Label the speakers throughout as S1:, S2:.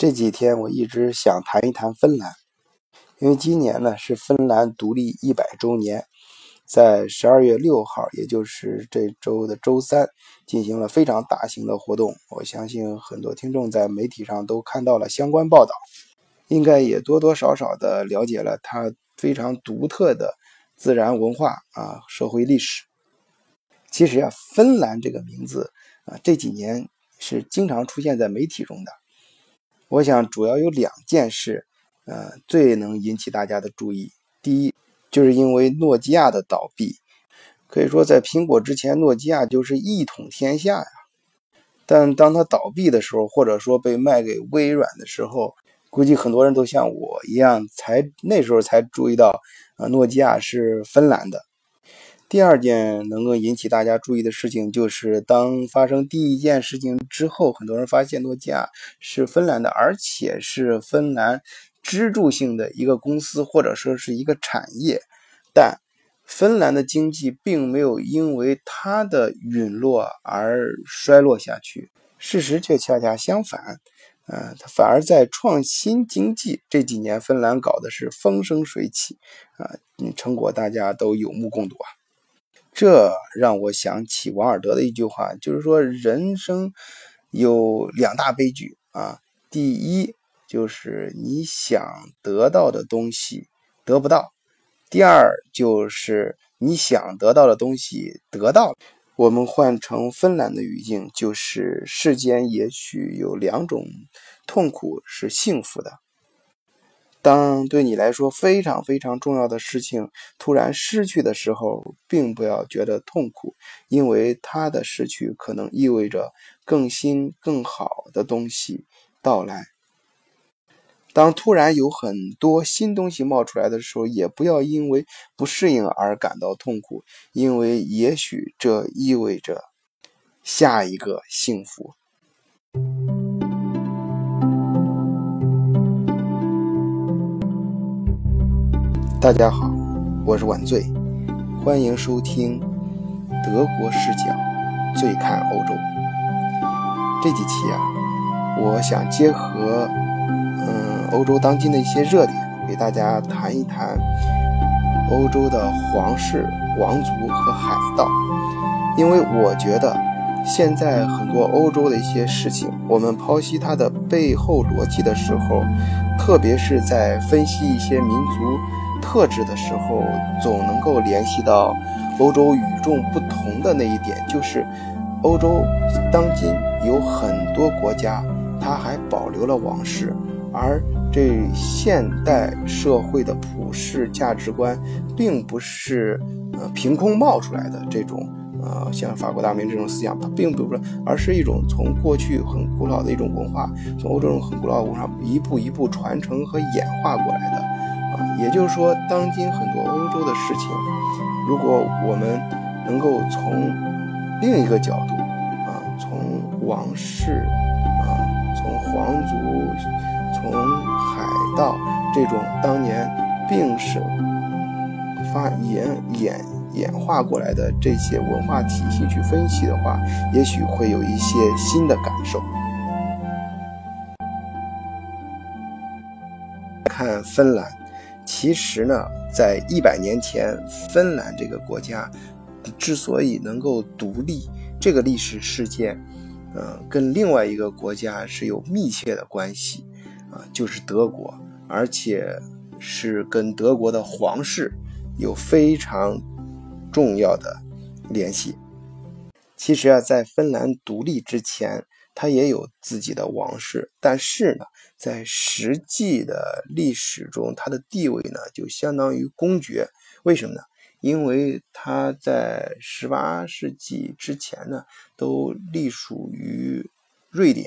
S1: 这几天我一直想谈一谈芬兰，因为今年呢是芬兰独立一百周年，在十二月六号，也就是这周的周三，进行了非常大型的活动。我相信很多听众在媒体上都看到了相关报道，应该也多多少少的了解了它非常独特的自然文化啊社会历史。其实啊，芬兰这个名字啊这几年是经常出现在媒体中的。我想主要有两件事，呃，最能引起大家的注意。第一，就是因为诺基亚的倒闭，可以说在苹果之前，诺基亚就是一统天下呀。但当它倒闭的时候，或者说被卖给微软的时候，估计很多人都像我一样，才那时候才注意到，啊，诺基亚是芬兰的。第二件能够引起大家注意的事情，就是当发生第一件事情之后，很多人发现诺基亚是芬兰的，而且是芬兰支柱性的一个公司，或者说是一个产业。但芬兰的经济并没有因为它的陨落而衰落下去，事实却恰恰相反，呃，它反而在创新经济这几年，芬兰搞的是风生水起，啊，成果大家都有目共睹啊。这让我想起王尔德的一句话，就是说人生有两大悲剧啊。第一就是你想得到的东西得不到；第二就是你想得到的东西得到。我们换成芬兰的语境，就是世间也许有两种痛苦是幸福的。当对你来说非常非常重要的事情突然失去的时候，并不要觉得痛苦，因为它的失去可能意味着更新更好的东西到来。当突然有很多新东西冒出来的时候，也不要因为不适应而感到痛苦，因为也许这意味着下一个幸福。大家好，我是晚醉，欢迎收听德国视角，醉看欧洲。这几期啊，我想结合嗯欧洲当今的一些热点，给大家谈一谈欧洲的皇室、王族和海盗。因为我觉得现在很多欧洲的一些事情，我们剖析它的背后逻辑的时候，特别是在分析一些民族。特质的时候，总能够联系到欧洲与众不同的那一点，就是欧洲当今有很多国家，它还保留了往事，而这现代社会的普世价值观，并不是呃凭空冒出来的这种呃像法国大革命这种思想，它并不是，而是一种从过去很古老的一种文化，从欧洲很古老的文化一步一步传承和演化过来的。也就是说，当今很多欧洲的事情，如果我们能够从另一个角度啊，从王室啊，从皇族，从海盗这种当年并是发演演演化过来的这些文化体系去分析的话，也许会有一些新的感受。看芬兰。其实呢，在一百年前，芬兰这个国家之所以能够独立，这个历史事件，呃，跟另外一个国家是有密切的关系，啊，就是德国，而且是跟德国的皇室有非常重要的联系。其实啊，在芬兰独立之前。他也有自己的王室，但是呢，在实际的历史中，他的地位呢就相当于公爵。为什么呢？因为他在十八世纪之前呢，都隶属于瑞典，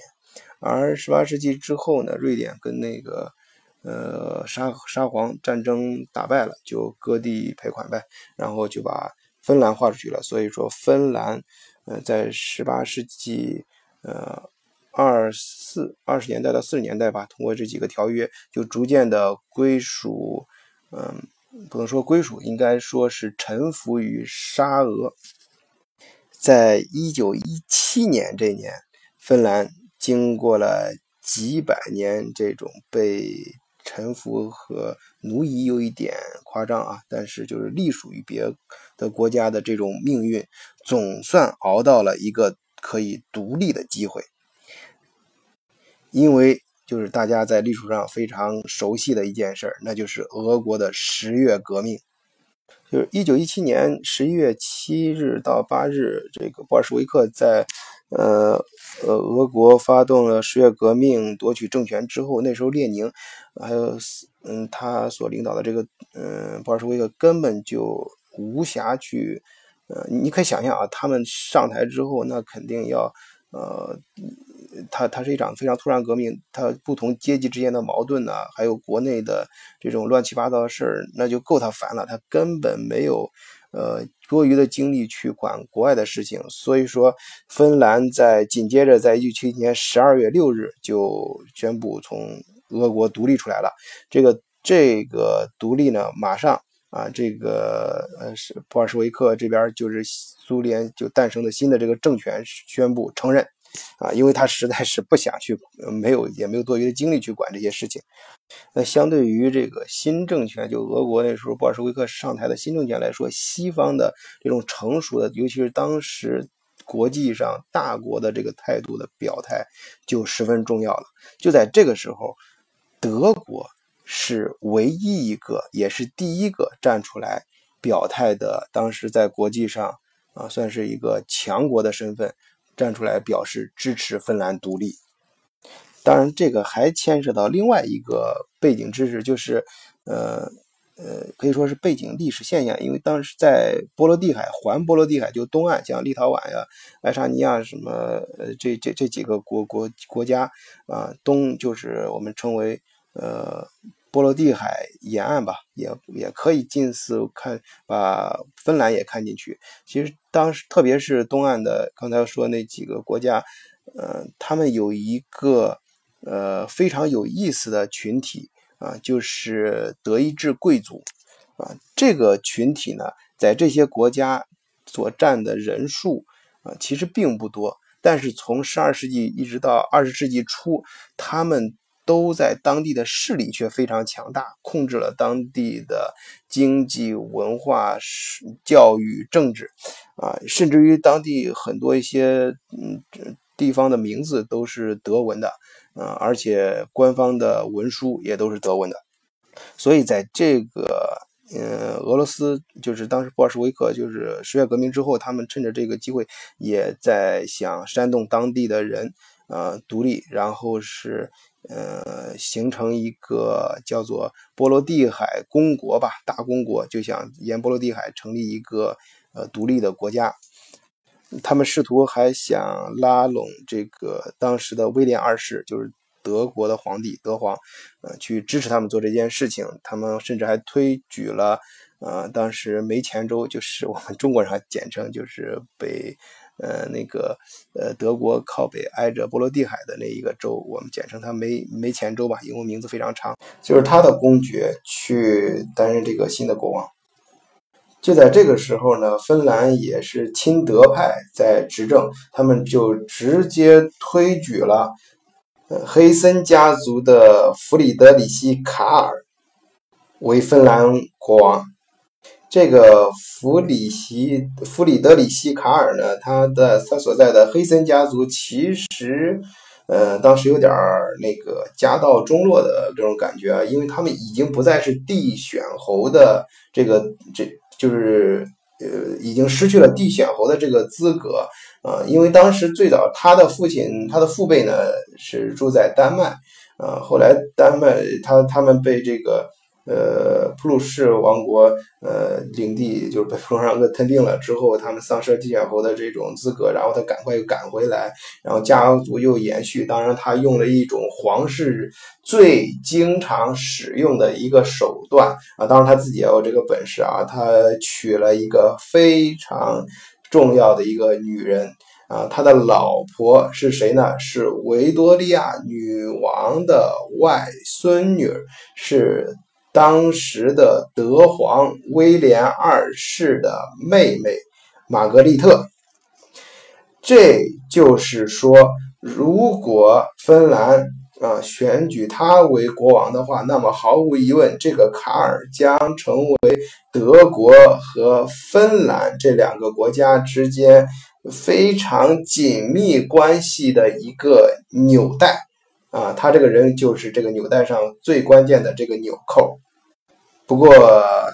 S1: 而十八世纪之后呢，瑞典跟那个呃沙沙皇战争打败了，就割地赔款呗，然后就把芬兰划出去了。所以说，芬兰呃在十八世纪。呃，二四二十年代到四十年代吧，通过这几个条约，就逐渐的归属，嗯，不能说归属，应该说是臣服于沙俄。在一九一七年这年，芬兰经过了几百年这种被臣服和奴役有一点夸张啊，但是就是隶属于别的国家的这种命运，总算熬到了一个可以独立的机会。因为就是大家在历史上非常熟悉的一件事儿，那就是俄国的十月革命。就是一九一七年十一月七日到八日，这个布尔什维克在呃呃俄国发动了十月革命，夺取政权之后，那时候列宁还有嗯他所领导的这个嗯布尔什维克根本就无暇去呃，你可以想象啊，他们上台之后，那肯定要呃。它它是一场非常突然革命，它不同阶级之间的矛盾呢，还有国内的这种乱七八糟的事儿，那就够他烦了。他根本没有呃多余的精力去管国外的事情。所以说，芬兰在紧接着在一九七年十二月六日就宣布从俄国独立出来了。这个这个独立呢，马上啊，这个呃是布尔什维克这边就是苏联就诞生的新的这个政权宣布承认。啊，因为他实在是不想去，没有也没有多余的精力去管这些事情。那相对于这个新政权，就俄国那时候布尔什维克上台的新政权来说，西方的这种成熟的，尤其是当时国际上大国的这个态度的表态就十分重要了。就在这个时候，德国是唯一一个，也是第一个站出来表态的。当时在国际上啊，算是一个强国的身份。站出来表示支持芬兰独立，当然这个还牵涉到另外一个背景知识，就是呃呃可以说是背景历史现象，因为当时在波罗的海环波罗的海就东岸，像立陶宛呀、爱沙尼亚什么呃这这这几个国国国家啊，东就是我们称为呃。波罗的海沿岸吧，也也可以近似看，把芬兰也看进去。其实当时，特别是东岸的，刚才说那几个国家，呃，他们有一个呃非常有意思的群体啊，就是德意志贵族啊。这个群体呢，在这些国家所占的人数啊，其实并不多。但是从十二世纪一直到二十世纪初，他们。都在当地的势力却非常强大，控制了当地的经济、文化、教育、政治，啊，甚至于当地很多一些嗯地方的名字都是德文的，啊，而且官方的文书也都是德文的。所以在这个嗯俄罗斯，就是当时布尔什维克就是十月革命之后，他们趁着这个机会，也在想煽动当地的人啊独立，然后是。呃，形成一个叫做波罗的海公国吧，大公国，就想沿波罗的海成立一个呃独立的国家。他们试图还想拉拢这个当时的威廉二世，就是德国的皇帝德皇，呃，去支持他们做这件事情。他们甚至还推举了呃，当时梅前州，就是我们中国人还简称就是北。呃，那个呃，德国靠北挨着波罗的海的那一个州，我们简称它梅梅前州吧，因为名字非常长。就是他的公爵去担任这个新的国王。就在这个时候呢，芬兰也是亲德派在执政，他们就直接推举了黑森家族的弗里德里希·卡尔为芬兰国王。这个弗里希弗里德里希卡尔呢，他的他所在的黑森家族其实，呃，当时有点那个家道中落的这种感觉啊，因为他们已经不再是帝选侯的这个，这就是呃，已经失去了帝选侯的这个资格啊，因为当时最早他的父亲他的父辈呢是住在丹麦啊，后来丹麦他他们被这个。呃，普鲁士王国呃领地就是被普鲁士王国吞并了之后，他们丧失了帝选侯的这种资格，然后他赶快又赶回来，然后家族又延续。当然，他用了一种皇室最经常使用的一个手段啊，当然他自己也有这个本事啊，他娶了一个非常重要的一个女人啊，他的老婆是谁呢？是维多利亚女王的外孙女，是。当时的德皇威廉二世的妹妹玛格丽特，这就是说，如果芬兰啊选举他为国王的话，那么毫无疑问，这个卡尔将成为德国和芬兰这两个国家之间非常紧密关系的一个纽带。啊，他这个人就是这个纽带上最关键的这个纽扣。不过，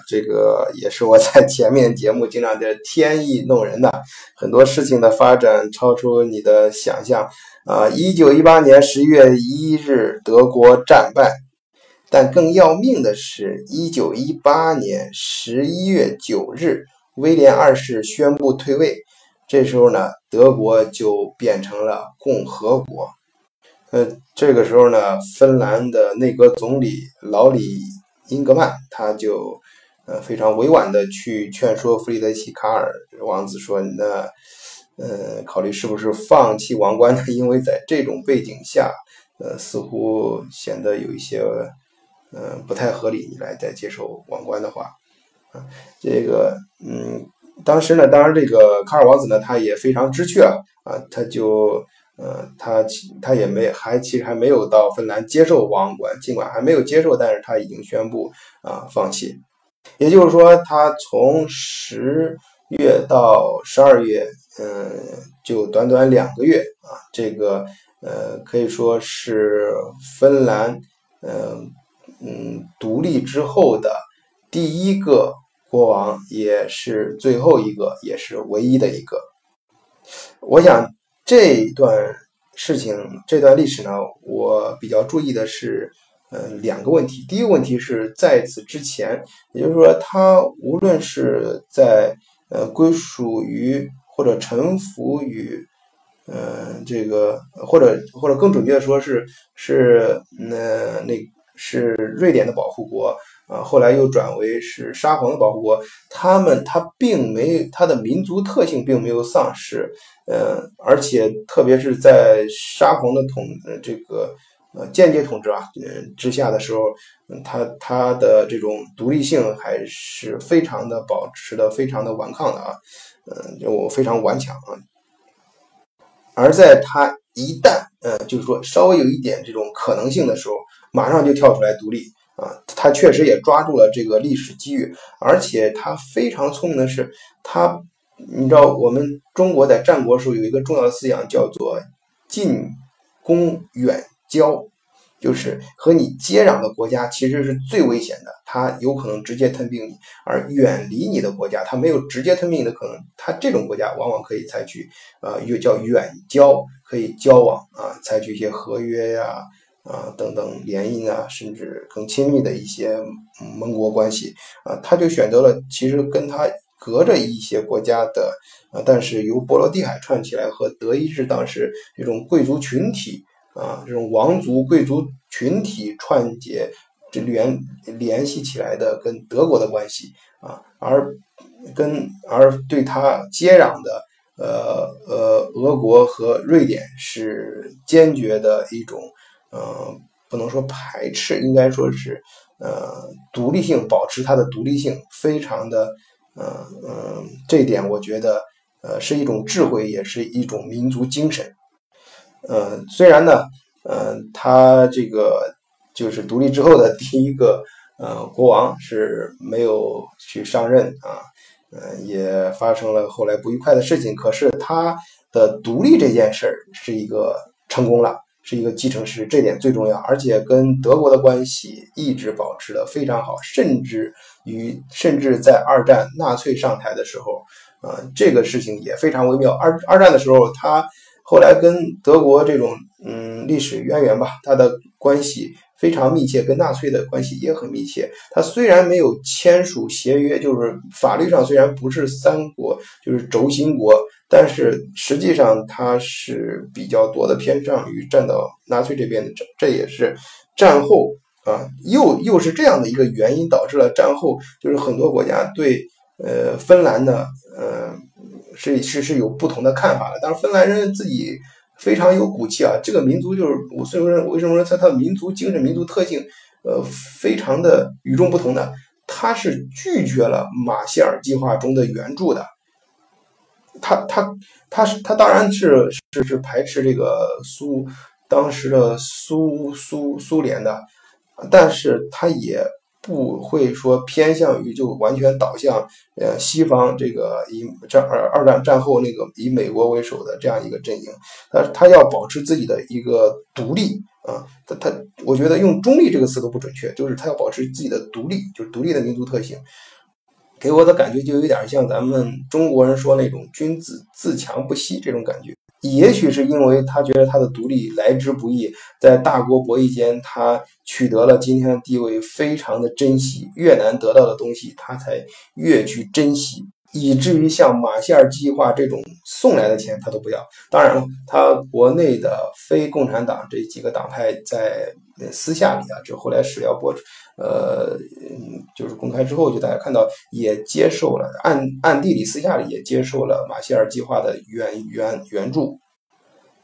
S1: 这个也是我在前面节目经常的天意弄人的，很多事情的发展超出你的想象啊！一九一八年十一月一日，德国战败，但更要命的是，一九一八年十一月九日，威廉二世宣布退位，这时候呢，德国就变成了共和国。呃，这个时候呢，芬兰的内阁总理老李。英格曼他就呃非常委婉的去劝说弗里德西卡尔王子说：“那呃考虑是不是放弃王冠呢？因为在这种背景下，呃似乎显得有一些嗯不太合理。你来再接受王冠的话，啊这个嗯当时呢，当然这个卡尔王子呢他也非常知趣啊啊他就。”呃，他他也没还其实还没有到芬兰接受王冠，尽管还没有接受，但是他已经宣布啊放弃。也就是说，他从十月到十二月，嗯，就短短两个月啊，这个呃可以说是芬兰嗯嗯独立之后的第一个国王，也是最后一个，也是唯一的一个。我想。这段事情，这段历史呢，我比较注意的是，嗯，两个问题。第一个问题是在此之前，也就是说，他无论是在呃归属于或者臣服于，嗯，这个或者或者更准确的说是是那那是瑞典的保护国。啊，后来又转为是沙皇的保护国，他们他并没他的民族特性并没有丧失，呃，而且特别是在沙皇的统这个呃间接统治啊，嗯之下的时候，嗯，他他的这种独立性还是非常的保持的非常的顽抗的啊，嗯，就非常顽强啊，而在他一旦呃就是说稍微有一点这种可能性的时候，马上就跳出来独立。啊，他确实也抓住了这个历史机遇，而且他非常聪明的是，他，你知道，我们中国在战国时候有一个重要的思想叫做近攻远交，就是和你接壤的国家其实是最危险的，他有可能直接吞并你；而远离你的国家，他没有直接吞并你的可能，他这种国家往往可以采取呃，又叫远交，可以交往啊，采取一些合约呀。啊，啊等等联姻啊，甚至更亲密的一些盟国关系啊，他就选择了其实跟他隔着一些国家的啊，但是由波罗的海串起来和德意志当时这种贵族群体啊，这种王族贵族群体串结这联联系起来的跟德国的关系啊，而跟而对他接壤的呃呃俄国和瑞典是坚决的一种。嗯，不能说排斥，应该说是，呃，独立性保持它的独立性，非常的，嗯嗯，这一点我觉得，呃，是一种智慧，也是一种民族精神。嗯，虽然呢，嗯，他这个就是独立之后的第一个，呃，国王是没有去上任啊，嗯，也发生了后来不愉快的事情，可是他的独立这件事儿是一个成功了。是一个继承师，这点最重要，而且跟德国的关系一直保持的非常好，甚至于甚至在二战纳粹上台的时候，啊，这个事情也非常微妙。二二战的时候，他后来跟德国这种嗯历史渊源吧，他的关系非常密切，跟纳粹的关系也很密切。他虽然没有签署协约，就是法律上虽然不是三国，就是轴心国。但是实际上，他是比较多的偏向于站到纳粹这边的，这这也是战后啊，又又是这样的一个原因，导致了战后就是很多国家对呃芬兰呢，呃是是是有不同的看法的。但是芬兰人自己非常有骨气啊，这个民族就是我所以说为什么说他他的民族精神、民族特性呃非常的与众不同呢？他是拒绝了马歇尔计划中的援助的。他他他是他当然是是是排斥这个苏当时的苏苏苏联的，但是他也。不会说偏向于就完全倒向呃西方这个以战二二战战后那个以美国为首的这样一个阵营，他他要保持自己的一个独立啊，他他我觉得用中立这个词都不准确，就是他要保持自己的独立，就是独立的民族特性，给我的感觉就有点像咱们中国人说那种君子自强不息这种感觉。也许是因为他觉得他的独立来之不易，在大国博弈间，他取得了今天的地位，非常的珍惜。越难得到的东西，他才越去珍惜，以至于像马歇尔计划这种送来的钱，他都不要。当然了，他国内的非共产党这几个党派在私下里啊，就后来史料播，呃，就是公开之后，就大家看到也接受了，暗暗地里私下里也接受了马歇尔计划的援援援助。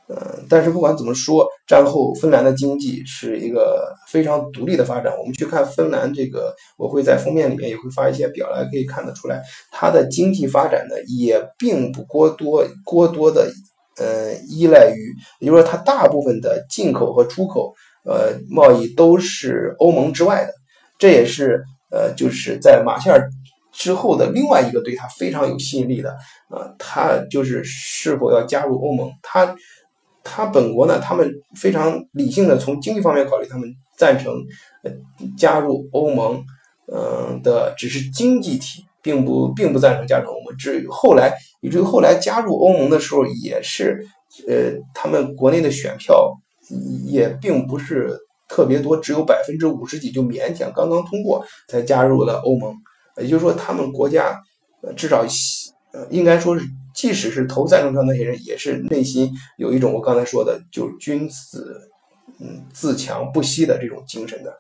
S1: 嗯，但是不管怎么说，战后芬兰的经济是一个非常独立的发展。我们去看芬兰这个，我会在封面里面也会发一些表来，可以看得出来，它的经济发展呢也并不过多过多的，呃，依赖于，也就是说，它大部分的进口和出口，呃，贸易都是欧盟之外的。这也是呃，就是在马歇尔之后的另外一个对他非常有吸引力的，啊，他就是是否要加入欧盟，他。他本国呢，他们非常理性的从经济方面考虑，他们赞成加入欧盟，嗯的只是经济体，并不并不赞成加入欧盟。至于后来，以至于后来加入欧盟的时候，也是呃他们国内的选票也并不是特别多，只有百分之五十几，就勉强刚刚通过才加入了欧盟。也就是说，他们国家至少应该说是。即使是投赞成票那些人，也是内心有一种我刚才说的，就是君子，嗯，自强不息的这种精神的。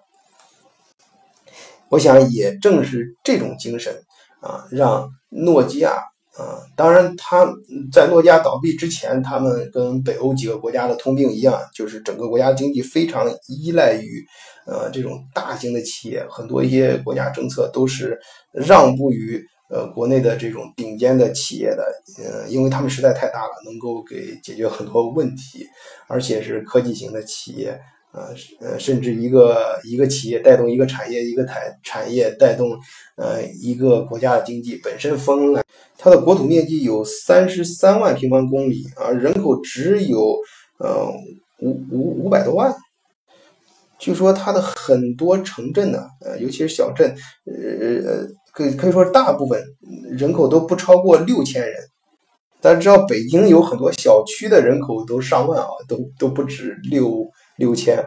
S1: 我想，也正是这种精神啊，让诺基亚啊，当然他在诺基亚倒闭之前，他们跟北欧几个国家的通病一样，就是整个国家经济非常依赖于呃这种大型的企业，很多一些国家政策都是让步于。呃，国内的这种顶尖的企业的，呃，因为他们实在太大了，能够给解决很多问题，而且是科技型的企业，呃，呃，甚至一个一个企业带动一个产业，一个产产业带动呃一个国家的经济。本身芬兰它的国土面积有三十三万平方公里啊，人口只有呃五五五百多万。据说它的很多城镇呢，呃，尤其是小镇，呃。可可以说，大部分人口都不超过六千人。大家知道，北京有很多小区的人口都上万啊，都都不止六六千。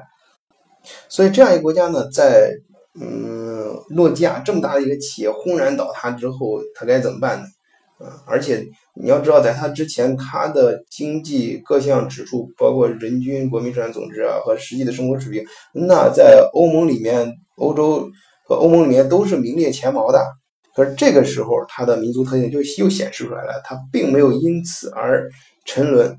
S1: 所以，这样一个国家呢，在嗯，诺基亚这么大的一个企业轰然倒塌之后，它该怎么办呢？啊，而且你要知道，在它之前，它的经济各项指数，包括人均国民生产总值啊和实际的生活水平，那在欧盟里面，欧洲和欧盟里面都是名列前茅的。可是这个时候，它的民族特性就又显示出来了，它并没有因此而沉沦。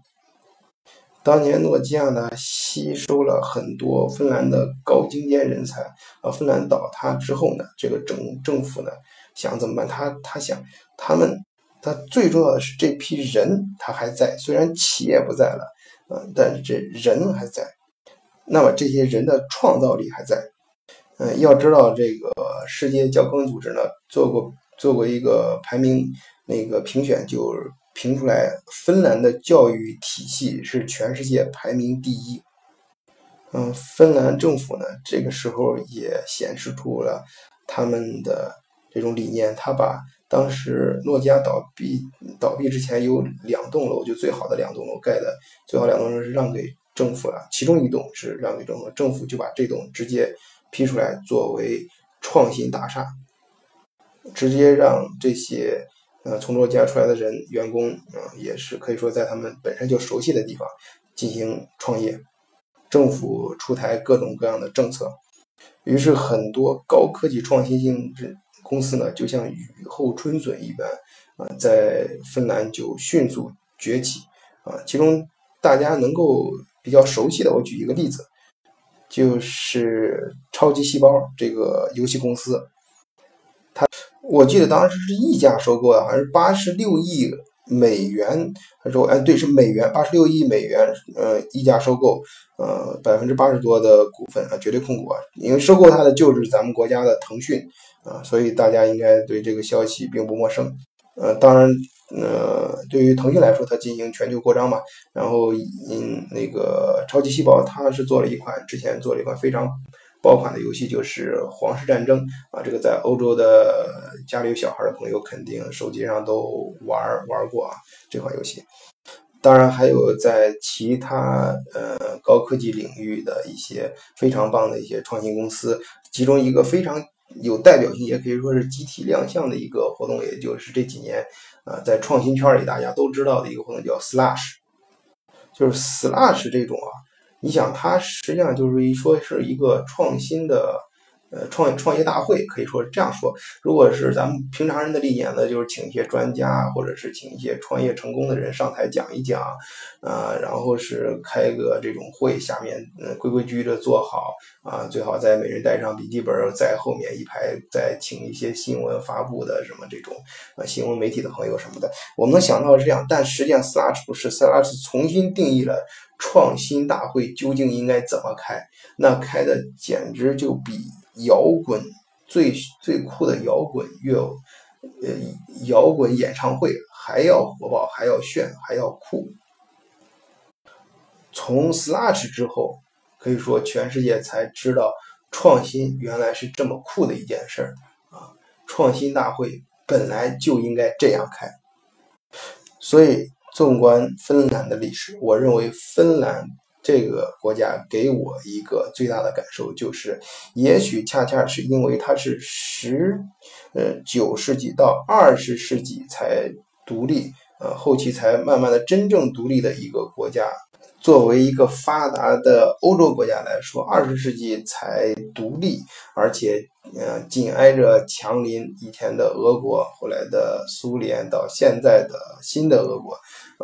S1: 当年诺基亚呢，吸收了很多芬兰的高精尖人才，啊，芬兰倒塌之后呢，这个政政府呢想怎么办？他他想，他们他最重要的是这批人他还在，虽然企业不在了，嗯，但是这人还在，那么这些人的创造力还在。嗯，要知道这个世界教科组织呢做过做过一个排名，那个评选就评出来，芬兰的教育体系是全世界排名第一。嗯，芬兰政府呢这个时候也显示出了他们的这种理念，他把当时诺基亚倒闭倒闭之前有两栋楼，就最好的两栋楼盖的最好两栋楼是让给政府了，其中一栋是让给政府，政府就把这栋直接。批出来作为创新大厦，直接让这些呃从诺基亚出来的人员工啊，也是可以说在他们本身就熟悉的地方进行创业。政府出台各种各样的政策，于是很多高科技创新性质公司呢，就像雨后春笋一般啊，在芬兰就迅速崛起啊。其中大家能够比较熟悉的，我举一个例子。就是超级细胞这个游戏公司，它我记得当时是溢价收购的，好像是八十六亿美元，他说，哎，对，是美元，八十六亿美元，呃，溢价收购，呃，百分之八十多的股份啊，绝对控股啊，因为收购它的就是咱们国家的腾讯啊，所以大家应该对这个消息并不陌生。呃，当然，呃，对于腾讯来说，它进行全球扩张嘛，然后，嗯，那个超级细胞，它是做了一款，之前做了一款非常。爆款的游戏就是《皇室战争》啊，这个在欧洲的家里有小孩的朋友肯定手机上都玩玩过啊，这款游戏。当然还有在其他呃高科技领域的一些非常棒的一些创新公司，其中一个非常有代表性，也可以说是集体亮相的一个活动，也就是这几年啊在创新圈里大家都知道的一个活动，叫 Slash，就是 Slash 这种啊。你想，它实际上就是一说是一个创新的。呃，创创业大会可以说是这样说，如果是咱们平常人的理解呢，就是请一些专家，或者是请一些创业成功的人上台讲一讲，啊，然后是开个这种会，下面嗯规规矩矩的做好，啊，最好在每人带上笔记本，在后面一排再请一些新闻发布的什么这种啊新闻媒体的朋友什么的，我们能想到是这样，但实际上 Slash 不是，Slash 重新定义了创新大会究竟应该怎么开，那开的简直就比。摇滚最最酷的摇滚乐，呃，摇滚演唱会还要火爆，还要炫，还要酷。从 Slash 之后，可以说全世界才知道创新原来是这么酷的一件事儿啊！创新大会本来就应该这样开。所以，纵观芬兰的历史，我认为芬兰。这个国家给我一个最大的感受就是，也许恰恰是因为它是十，呃九世纪到二十世纪才独立，呃后期才慢慢的真正独立的一个国家。作为一个发达的欧洲国家来说，二十世纪才独立，而且呃紧挨着强邻以前的俄国，后来的苏联，到现在的新的俄国，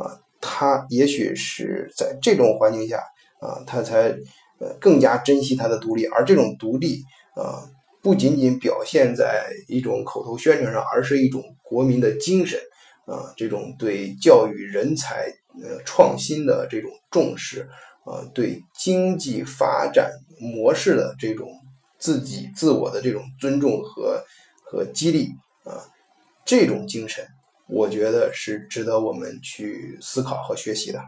S1: 啊。他也许是在这种环境下啊，他才呃更加珍惜他的独立，而这种独立啊，不仅仅表现在一种口头宣传上，而是一种国民的精神啊，这种对教育人才呃创新的这种重视啊，对经济发展模式的这种自己自我的这种尊重和和激励啊，这种精神。我觉得是值得我们去思考和学习的。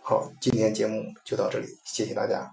S1: 好，今天节目就到这里，谢谢大家。